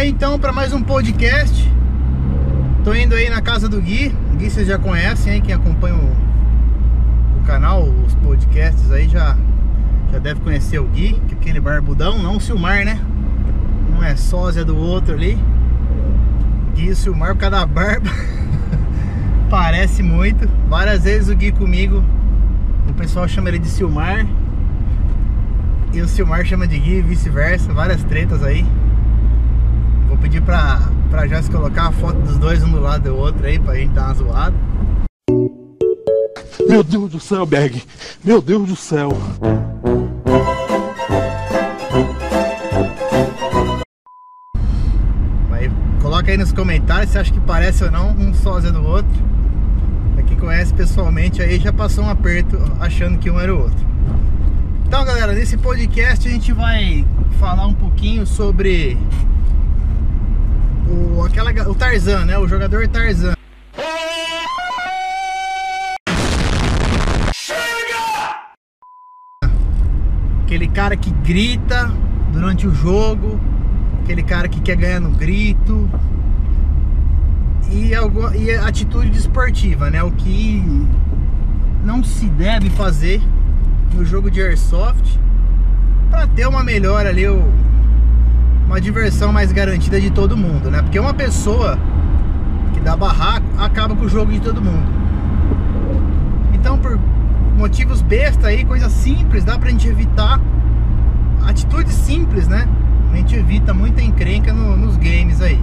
aí então para mais um podcast. Tô indo aí na casa do Gui. O Gui vocês já conhecem aí, quem acompanha o, o canal, os podcasts aí já, já deve conhecer o Gui, que é aquele barbudão, não o Silmar, né? Um é sósia do outro ali. Gui e o Silmar por causa da barba. Parece muito. Várias vezes o Gui comigo, o pessoal chama ele de Silmar. E o Silmar chama de Gui e vice-versa. Várias tretas aí. Pedir pra, pra Jéssica colocar a foto dos dois um do lado do outro aí, pra gente dar uma zoada. Meu Deus do céu, Berg. Meu Deus do céu. Aí, coloca aí nos comentários se acha que parece ou não um sósia do outro. Pra quem conhece pessoalmente aí já passou um aperto achando que um era o outro. Então galera, nesse podcast a gente vai falar um pouquinho sobre aquela, o Tarzan, né? O jogador Tarzan. Aquele cara que grita durante o jogo, aquele cara que quer ganhar no grito. E, algo, e atitude desportiva, né? O que não se deve fazer no jogo de airsoft para ter uma melhor ali, uma diversão mais garantida de todo mundo, né? Porque uma pessoa que dá barraco acaba com o jogo de todo mundo. Então, por motivos besta aí, coisa simples, dá pra gente evitar atitudes simples, né? A gente evita muita encrenca no, nos games aí.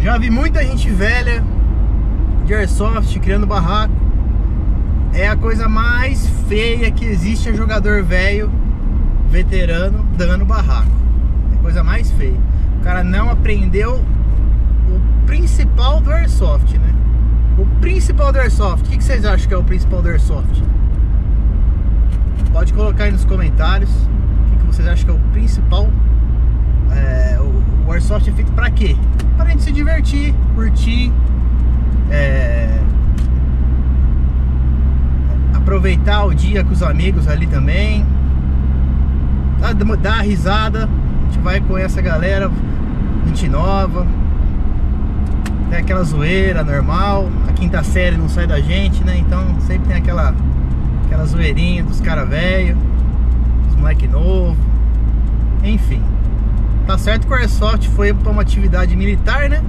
Já vi muita gente velha de airsoft criando barraco. É a coisa mais feia que existe é jogador velho, veterano, dando barraco. A coisa mais feia. O cara não aprendeu o principal do airsoft, né? O principal do airsoft. O que vocês acham que é o principal do airsoft? Pode colocar aí nos comentários. O que vocês acham que é o principal? É, o, o airsoft é feito pra quê? Pra gente se divertir, curtir, é, aproveitar o dia com os amigos ali também, dar, dar risada. Gente vai com essa galera, gente nova, tem aquela zoeira normal. A quinta série não sai da gente, né? Então sempre tem aquela, aquela zoeirinha dos cara velho, dos moleque novo, enfim. Tá certo que o Airsoft foi para uma atividade militar, né?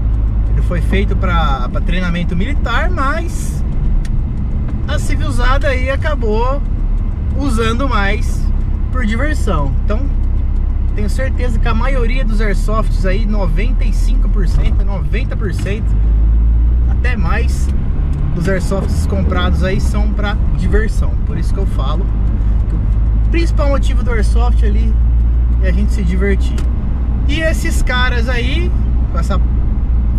Ele foi feito para treinamento militar, mas a civilizada aí acabou usando mais por diversão. Então, tenho certeza que a maioria dos airsofts aí, 95%, 90%, até mais dos airsofts comprados aí são para diversão. Por isso que eu falo que o principal motivo do airsoft ali é a gente se divertir. E esses caras aí, com essa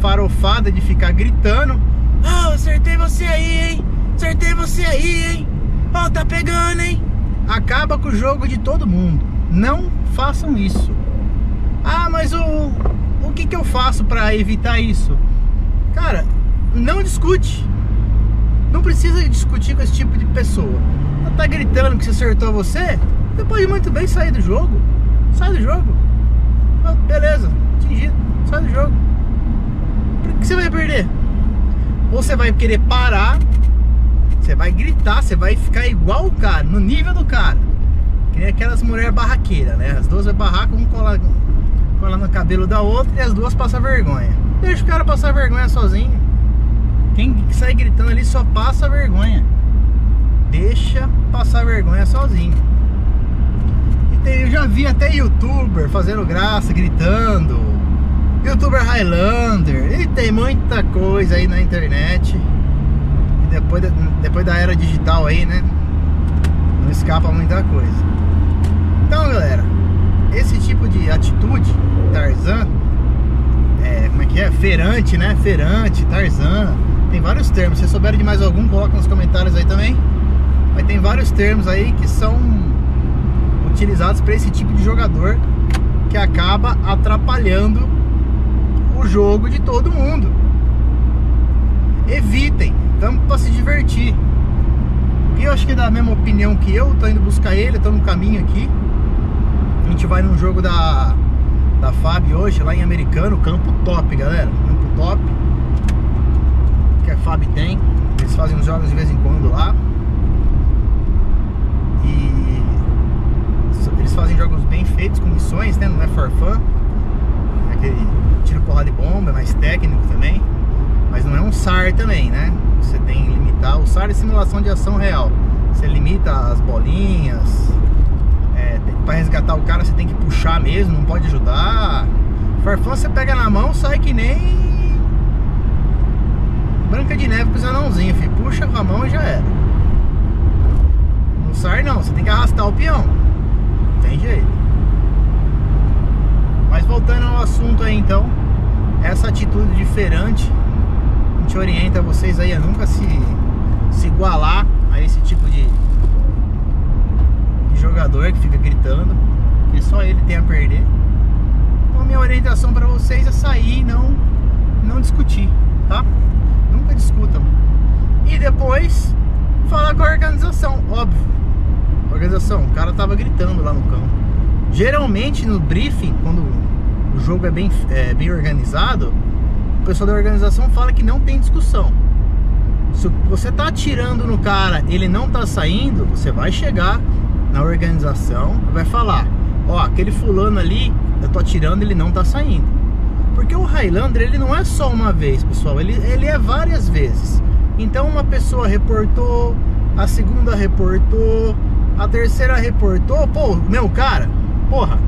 farofada de ficar gritando: Ah, oh, acertei você aí, hein? Acertei você aí, hein? Ó, oh, tá pegando, hein? Acaba com o jogo de todo mundo. Não façam isso. Ah, mas o, o que, que eu faço para evitar isso? Cara, não discute. Não precisa discutir com esse tipo de pessoa. Ela tá gritando que você acertou você, você pode muito bem sair do jogo. Sai do jogo. Ah, beleza, atingido, sai do jogo. Por que você vai perder? Ou você vai querer parar, você vai gritar, você vai ficar igual o cara, no nível do cara. Que nem aquelas mulheres barraqueiras, né? As duas vai barraco, um cola, cola no cabelo da outra e as duas passam vergonha. Deixa o cara passar vergonha sozinho. Quem sai gritando ali só passa vergonha. Deixa passar vergonha sozinho eu já vi até youtuber fazendo graça, gritando. Youtuber Highlander. E tem muita coisa aí na internet. E depois, depois da era digital aí, né? Não escapa muita coisa. Então, galera, esse tipo de atitude, Tarzan, é, como é que é? Ferante, né? Ferante, Tarzan. Tem vários termos. Se souberem de mais algum, coloca nos comentários aí também. Mas tem vários termos aí que são utilizados para esse tipo de jogador que acaba atrapalhando o jogo de todo mundo. Evitem, estamos para se divertir. E eu acho que é da mesma opinião que eu, tô indo buscar ele, tô no caminho aqui. A gente vai num jogo da da FAB hoje lá em Americano, campo top, galera. Campo top. Que a FAB tem. Eles fazem os jogos de vez em quando lá. E eles fazem jogos bem feitos com missões, né? Não é for fun. É aquele tiro porrada de bomba, é mais técnico também. Mas não é um SAR também, né? Você tem que limitar. O SAR é simulação de ação real. Você limita as bolinhas. Pra resgatar o cara você tem que puxar mesmo, não pode ajudar. Farfã você pega na mão, sai que nem. Branca de neve com os anãozinhos, filho. Puxa com a mão e já era. No SAR não, você tem que arrastar o peão. Não tem jeito. Mas voltando ao assunto aí então, essa atitude diferente a gente orienta vocês aí a nunca se, se igualar a esse tipo de jogador que fica gritando, que só ele tem a perder. Então minha orientação para vocês é sair e não, não discutir, tá? Nunca discutam. E depois falar com a organização, óbvio. Organização, o cara tava gritando lá no campo. Geralmente no briefing, quando o jogo é bem, é, bem organizado, o pessoal da organização fala que não tem discussão. Se você tá atirando no cara, ele não tá saindo, você vai chegar na organização vai falar: Ó, aquele fulano ali, eu tô atirando, ele não tá saindo. Porque o Highlander, ele não é só uma vez, pessoal, ele, ele é várias vezes. Então, uma pessoa reportou, a segunda reportou, a terceira reportou, pô, meu cara, porra,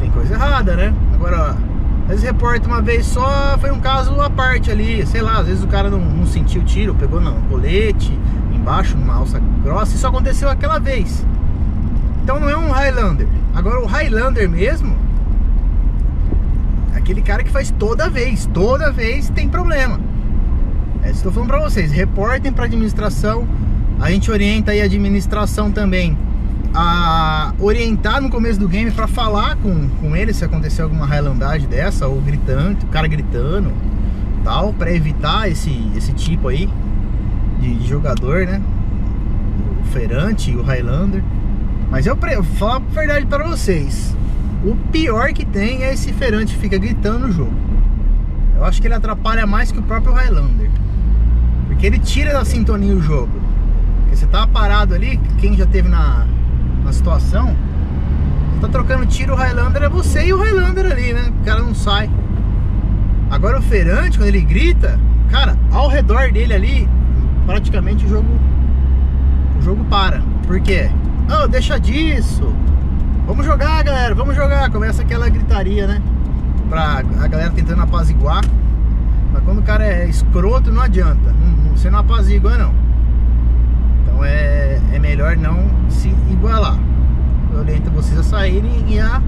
tem coisa errada, né? Agora, às vezes reporta uma vez só, foi um caso à parte ali, sei lá, às vezes o cara não, não sentiu o tiro, pegou no colete, embaixo, numa alça grossa, isso aconteceu aquela vez. Então não é um Highlander. Agora o Highlander mesmo, aquele cara que faz toda vez, toda vez tem problema. É, estou falando para vocês, reportem para administração. A gente orienta aí a administração também a orientar no começo do game para falar com, com ele se acontecer alguma Highlandagem dessa ou gritando, o cara gritando, tal, para evitar esse esse tipo aí de, jogador, né? O Ferante, o Highlander. Mas eu, eu falo a verdade para vocês. O pior que tem é esse Ferante fica gritando no jogo. Eu acho que ele atrapalha mais que o próprio Highlander. Porque ele tira da sintonia o jogo. Porque você tá parado ali, quem já teve na, na situação, tá trocando tiro, o Highlander é você e o Highlander ali, né? O cara não sai. Agora o Ferante, quando ele grita, cara, ao redor dele ali, praticamente o jogo o jogo para. Por quê? Oh, deixa disso. Vamos jogar, galera, vamos jogar. Começa aquela gritaria, né? Pra a galera tentando apaziguar. Mas quando o cara é escroto, não adianta. Não, você não apazigua, não. Então é, é melhor não se igualar. Eu oriento vocês a saírem e a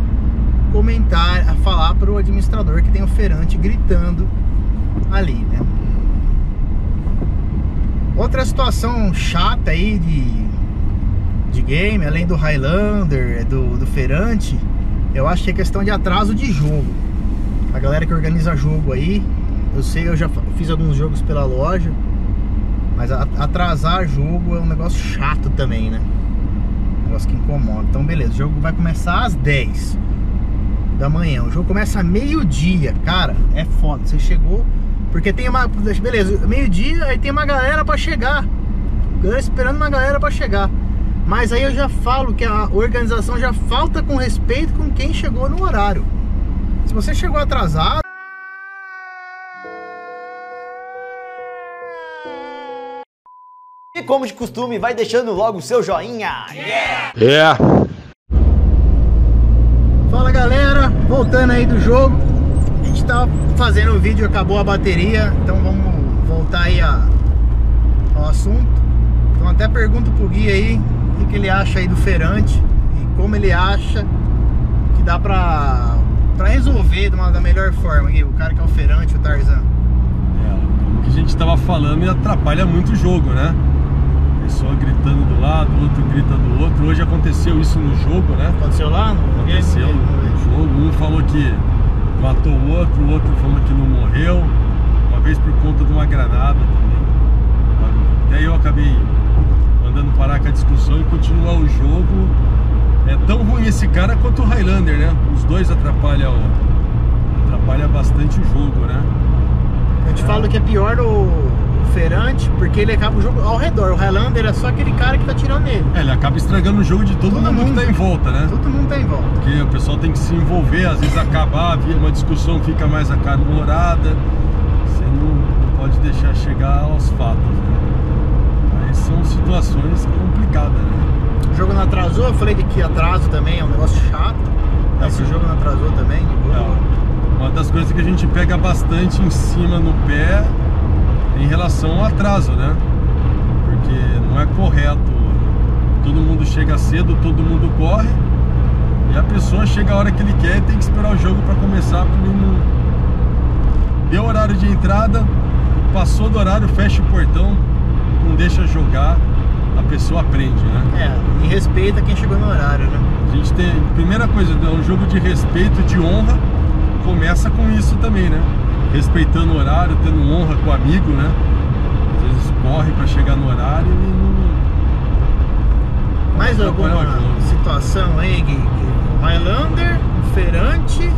comentar, a falar para o administrador que tem o ferante gritando ali, né? Outra situação chata aí de, de game, além do Highlander, do, do Ferante, eu acho que é questão de atraso de jogo. A galera que organiza jogo aí, eu sei, eu já fiz alguns jogos pela loja, mas atrasar jogo é um negócio chato também, né? Um negócio que incomoda. Então, beleza, o jogo vai começar às 10 da manhã. O jogo começa meio-dia, cara, é foda. Você chegou porque tem uma. Beleza, meio-dia, aí tem uma galera para chegar. Galera esperando uma galera para chegar. Mas aí eu já falo que a organização já falta com respeito com quem chegou no horário. Se você chegou atrasado. E como de costume, vai deixando logo o seu joinha. Yeah! É. Fala galera, voltando aí do jogo gente tava fazendo o vídeo, acabou a bateria, então vamos voltar aí a, ao assunto. Então até pergunto pro Gui aí o que, ele acha aí do Ferante e como ele acha que dá pra, pra resolver de uma, da melhor forma, Gui, o cara que é o Ferante, o Tarzan. É, o que a gente tava falando e atrapalha muito o jogo, né? Pessoa gritando do lado, o outro grita do outro. Hoje aconteceu isso no jogo, né? Aconteceu lá? No aconteceu no jogo. Um falou que matou o outro, o outro falou que não morreu, uma vez por conta de uma granada também. Daí eu acabei mandando parar com a discussão e continuar o jogo é tão ruim esse cara quanto o Highlander, né? Os dois atrapalham, atrapalha bastante o jogo, né? Eu te falo que é pior o Ferante, porque ele acaba o jogo ao redor. O Highlander é só aquele cara que tá tirando nele. É, ele acaba estragando o jogo de todo, Todo mundo, mundo. que tá em volta, né? Todo mundo tá em volta. Porque o pessoal tem que se envolver, às vezes acabar, via uma discussão fica mais acalorada. Você não, não pode deixar chegar aos fatos, né? Mas são situações complicadas, né? O jogo não atrasou, eu falei que atraso também é um negócio chato. É, Esse jogo não atrasou também, de boa. É, Uma das coisas que a gente pega bastante em cima no pé em relação ao atraso, né? Porque não é correto. Todo mundo chega cedo, todo mundo corre. E a pessoa chega a hora que ele quer e tem que esperar o jogo para começar, porque não. Deu horário de entrada, passou do horário, fecha o portão, não deixa jogar, a pessoa aprende, né? É, e respeita quem chegou no horário, né? A gente tem. Primeira coisa, é um jogo de respeito, de honra. Começa com isso também, né? Respeitando o horário, tendo honra com o amigo, né? Às vezes corre pra chegar no horário e não. Mais não alguma situação aí, que Highlander, Ferante,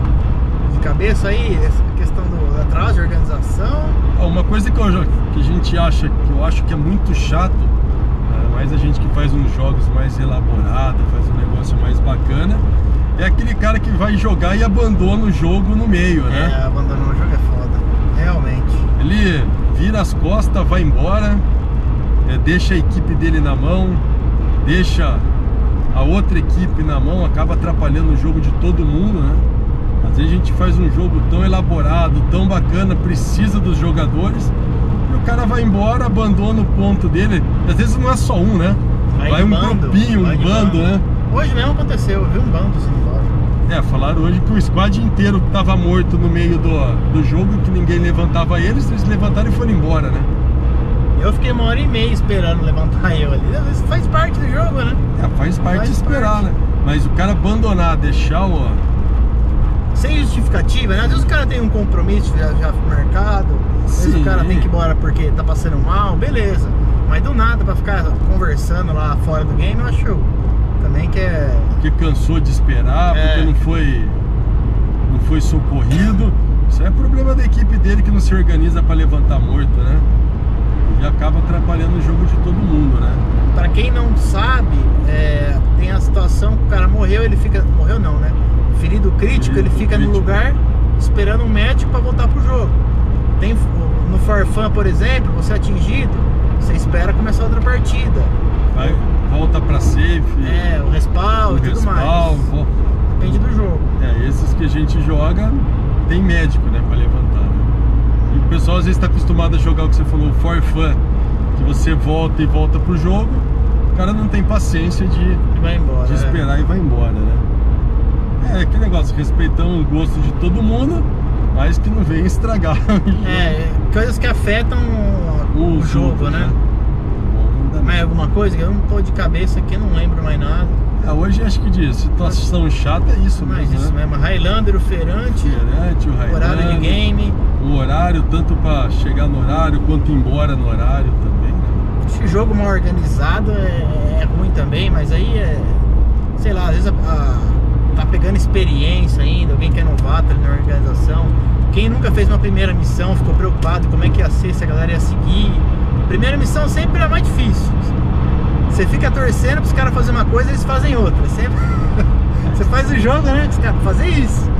de cabeça aí, essa questão do atraso de organização. Ah, Uma coisa que, eu que a gente acha, que eu acho que é muito chato, é, mais a gente que faz uns jogos mais elaborados, faz um negócio mais bacana, é aquele cara que vai jogar e abandona o jogo no meio, né? É, abandonar o jogo é foda. Ele vira as costas, vai embora, é, deixa a equipe dele na mão, deixa a outra equipe na mão, acaba atrapalhando o jogo de todo mundo, né? Às vezes a gente faz um jogo tão elaborado, tão bacana, precisa dos jogadores, e o cara vai embora, abandona o ponto dele. Às vezes não é só um, né? Vai, de um bando, grupinho, um vai de bando, né? Hoje mesmo aconteceu, eu vi um bando assim embora. É, falaram hoje que o squad inteiro tava morto no meio do, do jogo, que ninguém levantava eles, eles levantaram e foram embora, né? Eu fiquei uma hora e meia esperando levantar eu ali. Isso faz parte do jogo, né? É, faz parte Faz esperar, parte. né? Mas o cara abandonar, deixar o. Sem justificativa, né? Às vezes o cara tem um compromisso já, já marcado, às vezes Sim. o cara tem que ir embora porque tá passando mal, beleza. Mas do nada pra ficar conversando lá fora do game, eu acho também que é. que cansou de esperar, É. porque não foi. não foi socorrido. Isso é problema da equipe dele que não se organiza pra levantar morto, né? E acaba atrapalhando o jogo de todo mundo, né? Pra quem não sabe, é, tem a situação que o cara morreu, ele fica. Morreu não, né? Ferido crítico, Ferido ele fica no crítico. lugar esperando um médico pra voltar pro jogo. Tem no Farfan, por exemplo, você é atingido, você espera começar outra partida. Vai, volta pra safe, É, o respaldo o e tudo respaldo. mais. Depende do jogo. É, esses que a gente joga tem médico, né, pra levantar. né? E o pessoal às vezes tá acostumado a jogar o que você falou, for fun, que você volta e volta pro jogo. O cara não tem paciência de, embora. de é. esperar e vai embora, né? É aquele negócio, respeitando o gosto de todo mundo, mas que não vem estragar o jogo. É, coisas que afetam o, Os jogo, outros, né? Ainda Mais alguma coisa eu não tô de cabeça aqui, não lembro mais nada. É, hoje acho que de situação chata é isso Mas mesmo, isso né? mesmo. Highlander, o Ferante, Diferente, o horário de Highlander, game. O horário, tanto pra chegar no horário quanto ir embora no horário também, né? Acho que jogo mal organizado é, é ruim também, mas aí é. Sei lá, às vezes a- a- tá pegando experiência ainda, alguém que é novato ali na organização. Quem nunca fez uma primeira missão ficou preocupado como é que ia ser, se a galera ia seguir. Primeira missão sempre é mais difícil. Você fica torcendo pros caras fazerem uma coisa eles fazem outra. Sempre. Você faz o jogo, né? Os caras fazer isso.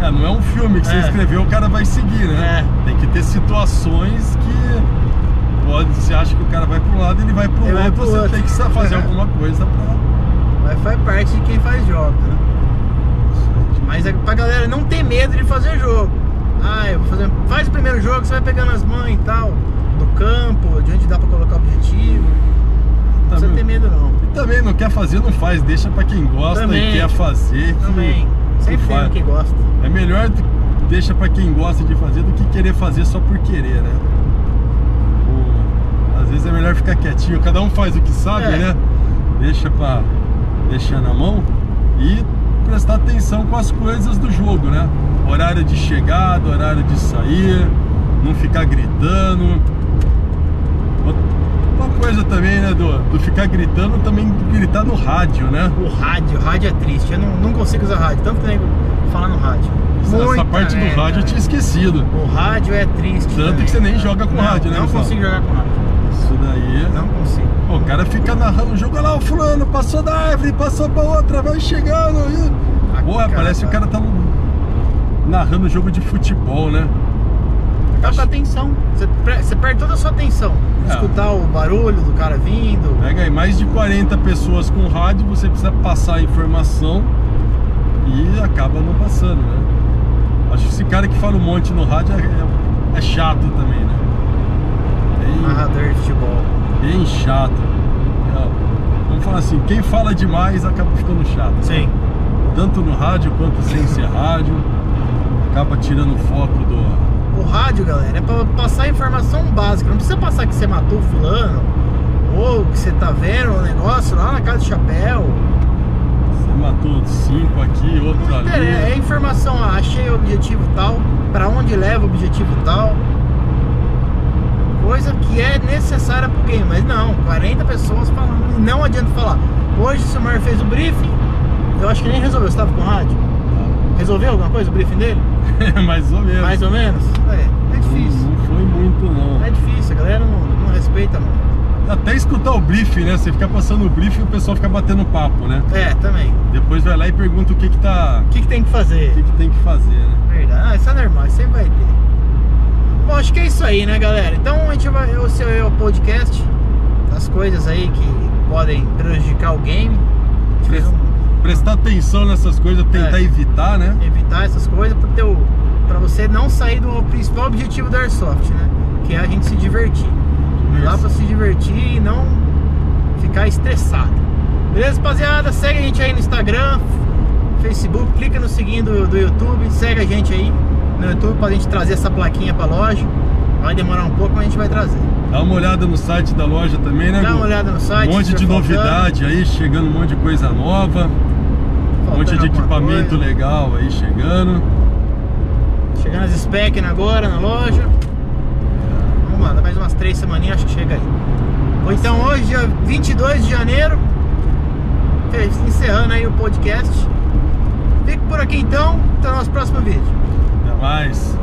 É, não é um filme que você É. escreveu, o cara vai seguir, né? É. Tem que ter situações que pode, você acha que o cara vai para um lado, ele vai para o outro, pro você outro. tem que fazer É. alguma coisa pra. Mas faz parte de quem faz jogos, né? Mas é pra galera não ter medo de fazer jogo. Ah, eu vou fazer. Faz o primeiro jogo, você vai pegando as mães e tal. Do campo, de onde dá pra colocar objetivo. Não precisa ter medo não. E também não quer fazer, não faz, deixa pra quem gosta Também. e quer fazer. que- Também. Sempre que faz. um que gosta. É melhor de- deixa pra quem gosta de fazer do que querer fazer só por querer, né? Às vezes é melhor ficar quietinho, cada um faz o que sabe, É. né? Deixa pra deixar na mão e prestar atenção com as coisas do jogo, né? Horário de chegada, horário de sair, não ficar gritando. Uma coisa também, né, do, do ficar gritando, também gritar no rádio, né? O rádio, o rádio é triste. Eu não, não consigo usar rádio, tanto que nem falar no rádio. Essa Muita parte do merda, rádio eu tinha esquecido. O rádio é triste. Tanto também, que você nem joga com Não, rádio, né, Não consigo jogar com rádio. Isso daí. Não consigo. Pô, o cara fica narrando o jogo, olha lá, o fulano passou da árvore, passou pra outra, vai chegando. Porra, cara, parece que o cara tá narrando jogo de futebol, né? Capta atenção. Você, perde toda a sua atenção. É. Escutar o barulho do cara vindo. Pega aí mais de 40 pessoas com rádio, você precisa passar a informação e acaba não passando, né? Acho que esse cara que fala um monte no rádio é, é- chato também, né? Bem, Narrador de futebol. bem chato. É, vamos falar assim, quem fala demais acaba ficando chato. Sim. Tanto no rádio quanto sem ser rádio. Acaba tirando o foco do. O rádio, galera, é pra passar informação básica. Não precisa passar que você matou fulano. Ou que você tá vendo o negócio lá na casa de chapéu. Você matou cinco aqui, outro ali. interessa, é informação, ah, achei o objetivo tal, pra onde leva o objetivo tal. Coisa que é necessária pro game, mas não, 40 pessoas falando, não adianta falar. Hoje o Silmar fez o briefing, eu acho que nem resolveu, você tava com rádio. Resolveu alguma coisa o briefing dele? Mais ou menos. Mais ou menos? É, é difícil. Não, não foi muito, não. É difícil, a galera não, não respeita muito. Até escutar o briefing, né? Você fica passando o briefing e o pessoal fica batendo papo, né? É, também. Depois vai lá e pergunta o que que tá. O que, que tem que fazer? O que que tem que fazer, né? Verdade, ah, isso é normal, isso sempre vai ter. Bom, acho que é isso aí, né, galera? Então a gente vai. O seu é o podcast das coisas aí que podem prejudicar o game. A gente fez um- Prestar atenção nessas coisas, tentar É. evitar, né? evitar essas coisas para teu, para você não sair do principal objetivo do Airsoft, né? Que é a gente se divertir. Ir lá para se divertir e não ficar estressado. Beleza, rapaziada? Segue a gente aí no Instagram, Facebook, clica no seguindo do, do YouTube, segue a gente aí no YouTube pra gente trazer essa plaquinha pra loja. Vai demorar um pouco, mas a gente vai trazer. Dá uma olhada no site da loja também, né? Dá uma olhada no site. Um monte de faltando, novidade aí, chegando um monte de coisa nova. Um faltando monte de equipamento coisa. legal aí chegando. Chegando as spec agora na loja. Vamos lá, dá mais umas três semaninhas, acho que chega aí. Ou então hoje, dia 22 de janeiro, encerrando aí o podcast. Fique por aqui então, até o nosso próximo vídeo. Até mais.